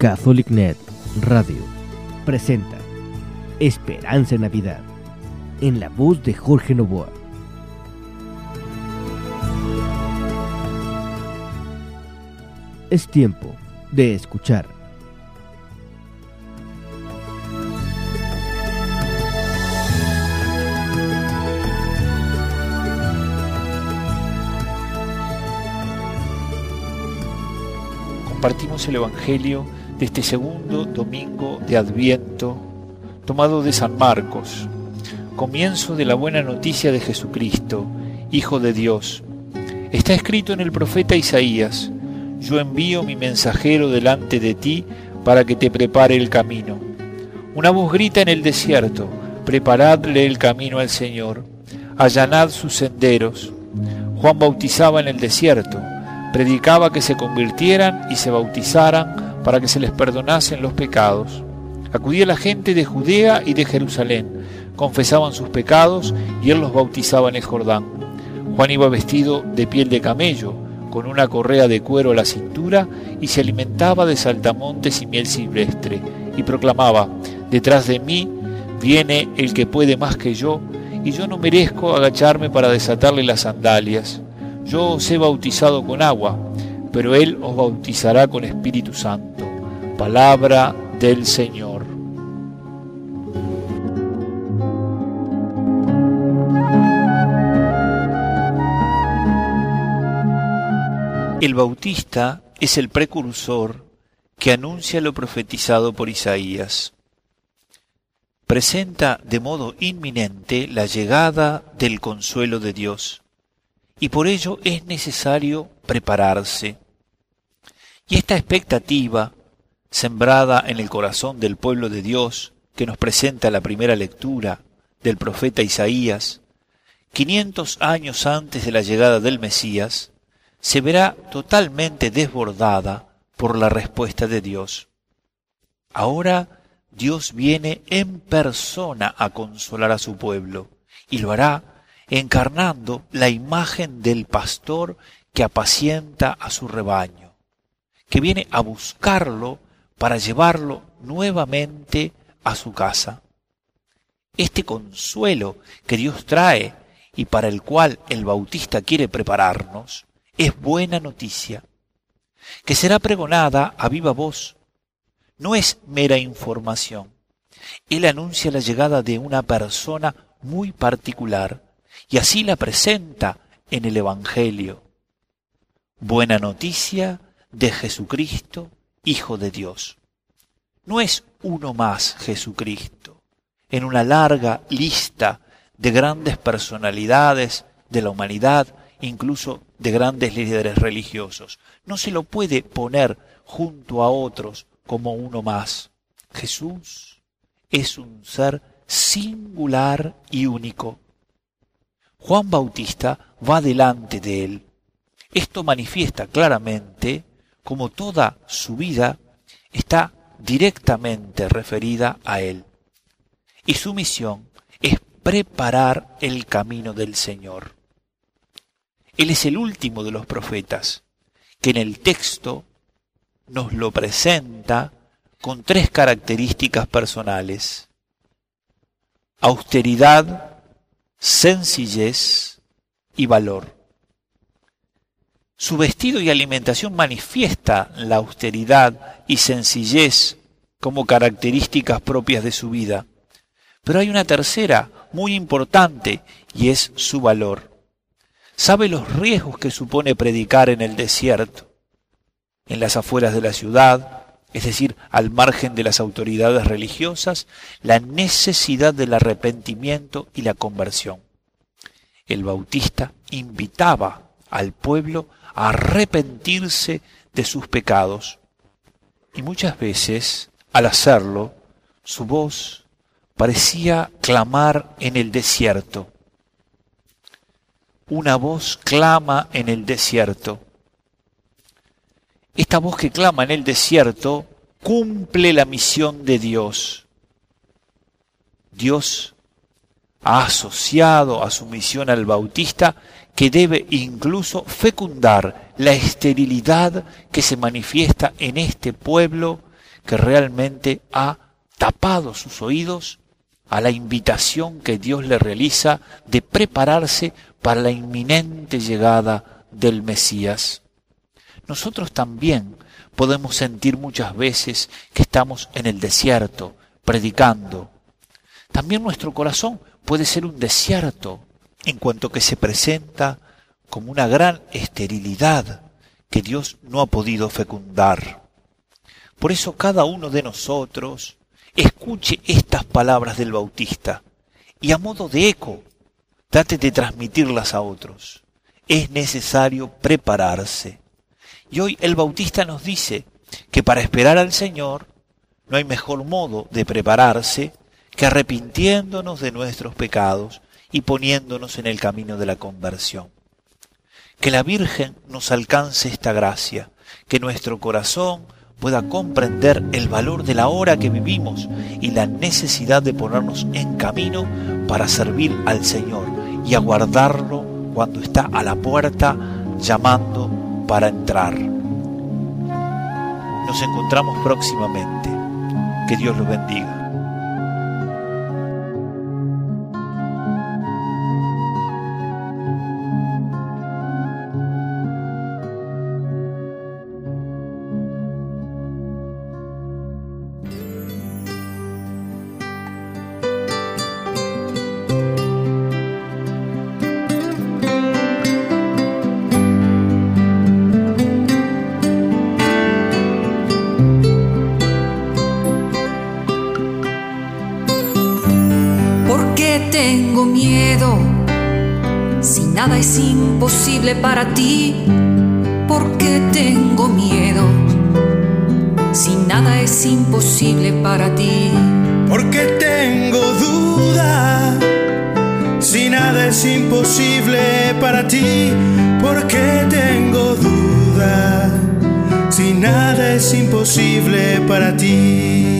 CatholicNet Radio presenta Esperanza en Navidad en la voz de Jorge Novoa. Es tiempo de escuchar. Compartimos el Evangelio de este segundo domingo de Adviento, tomado de San Marcos, comienzo de la buena noticia de Jesucristo, Hijo de Dios. Está escrito en el profeta Isaías, yo envío mi mensajero delante de ti para que te prepare el camino. Una voz grita en el desierto, preparadle el camino al Señor, allanad sus senderos. Juan bautizaba en el desierto, predicaba que se convirtieran y se bautizaran para que se les perdonasen los pecados. Acudía la gente de Judea y de Jerusalén, confesaban sus pecados y él los bautizaba en el Jordán. Juan iba vestido de piel de camello, con una correa de cuero a la cintura y se alimentaba de saltamontes y miel silvestre, y proclamaba, detrás de mí viene el que puede más que yo, y yo no merezco agacharme para desatarle las sandalias. Yo os he bautizado con agua, pero Él os bautizará con Espíritu Santo. Palabra del Señor. El Bautista es el precursor que anuncia lo profetizado por Isaías. Presenta de modo inminente la llegada del consuelo de Dios y por ello es necesario prepararse. Y esta expectativa, sembrada en el corazón del pueblo de Dios, que nos presenta la primera lectura del profeta Isaías, 500 años antes de la llegada del Mesías, se verá totalmente desbordada por la respuesta de Dios. Ahora Dios viene en persona a consolar a su pueblo y lo hará encarnando la imagen del pastor que apacienta a su rebaño, que viene a buscarlo para llevarlo nuevamente a su casa. Este consuelo que Dios trae y para el cual el Bautista quiere prepararnos, es buena noticia, que será pregonada a viva voz. No es mera información. Él anuncia la llegada de una persona muy particular, y así la presenta en el Evangelio. Buena noticia de Jesucristo, Hijo de Dios. No es uno más Jesucristo, en una larga lista de grandes personalidades de la humanidad, incluso de grandes líderes religiosos. No se lo puede poner junto a otros como uno más. Jesús es un ser singular y único. Juan Bautista va delante de él. Esto manifiesta claramente cómo toda su vida está directamente referida a él. Y su misión es preparar el camino del Señor. Él es el último de los profetas, que en el texto nos lo presenta con tres características personales. Austeridad, sencillez y valor. Su vestido y alimentación manifiesta la austeridad y sencillez como características propias de su vida. Pero hay una tercera, muy importante, y es su valor. Sabe los riesgos que supone predicar en el desierto, en las afueras de la ciudad, es decir, al margen de las autoridades religiosas, la necesidad del arrepentimiento y la conversión. El bautista invitaba al pueblo arrepentirse de sus pecados y muchas veces, al hacerlo, su voz parecía clamar en el desierto. Una voz clama en el desierto esta voz que clama en el desierto cumple la misión de Dios. Dios asociado a su misión al bautista que debe incluso fecundar la esterilidad que se manifiesta en este pueblo que realmente ha tapado sus oídos a la invitación que Dios le realiza de prepararse para la inminente llegada del Mesías. Nosotros también podemos sentir muchas veces que estamos en el desierto, predicando. También nuestro corazón puede ser un desierto en cuanto que se presenta como una gran esterilidad que Dios no ha podido fecundar. Por eso cada uno de nosotros escuche estas palabras del Bautista y a modo de eco trate de transmitirlas a otros. Es necesario prepararse. Y hoy el Bautista nos dice que para esperar al Señor no hay mejor modo de prepararse que arrepintiéndonos de nuestros pecados y poniéndonos en el camino de la conversión. Que la Virgen nos alcance esta gracia, que nuestro corazón pueda comprender el valor de la hora que vivimos y la necesidad de ponernos en camino para servir al Señor y aguardarlo cuando está a la puerta llamando para entrar. Nos encontramos próximamente. Que Dios los bendiga. Tengo miedo. Si nada es imposible para ti, ¿por qué tengo miedo? Si nada es imposible para ti, ¿por qué tengo duda? Si nada es imposible para ti, ¿por qué tengo duda? Si nada es imposible para ti.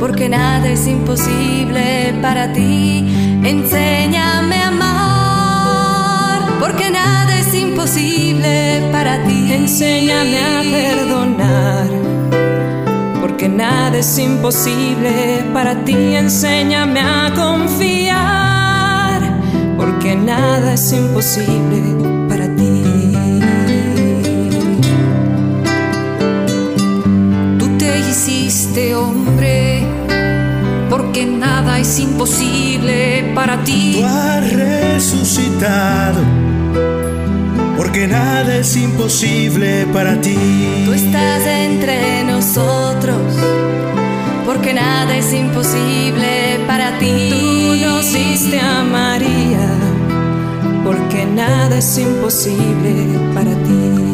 Porque nada es imposible para ti. Enséñame a amar, porque nada es imposible para ti. Enséñame a perdonar, porque nada es imposible para ti. Enséñame a confiar, porque nada es imposible ti. Tú has resucitado, porque nada es imposible para ti. Tú estás entre nosotros, porque nada es imposible para ti. Tú nos diste a María, porque nada es imposible para ti.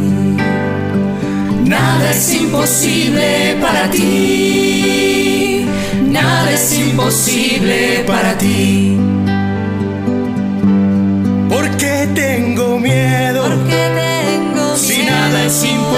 Nada es imposible para ti. Nada es imposible para ti.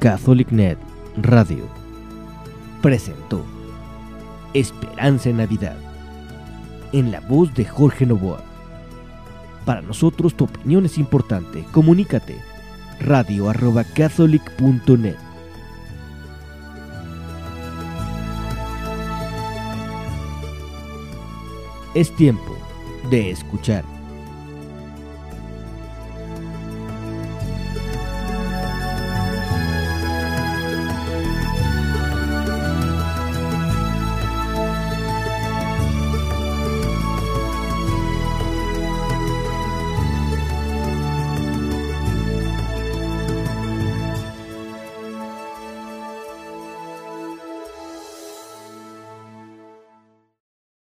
CatholicNet Radio presentó Esperanza en Navidad en la voz de Jorge Novoa. Para nosotros tu opinión es importante. Comunícate. Radio arroba catholic.net. Es tiempo de escuchar.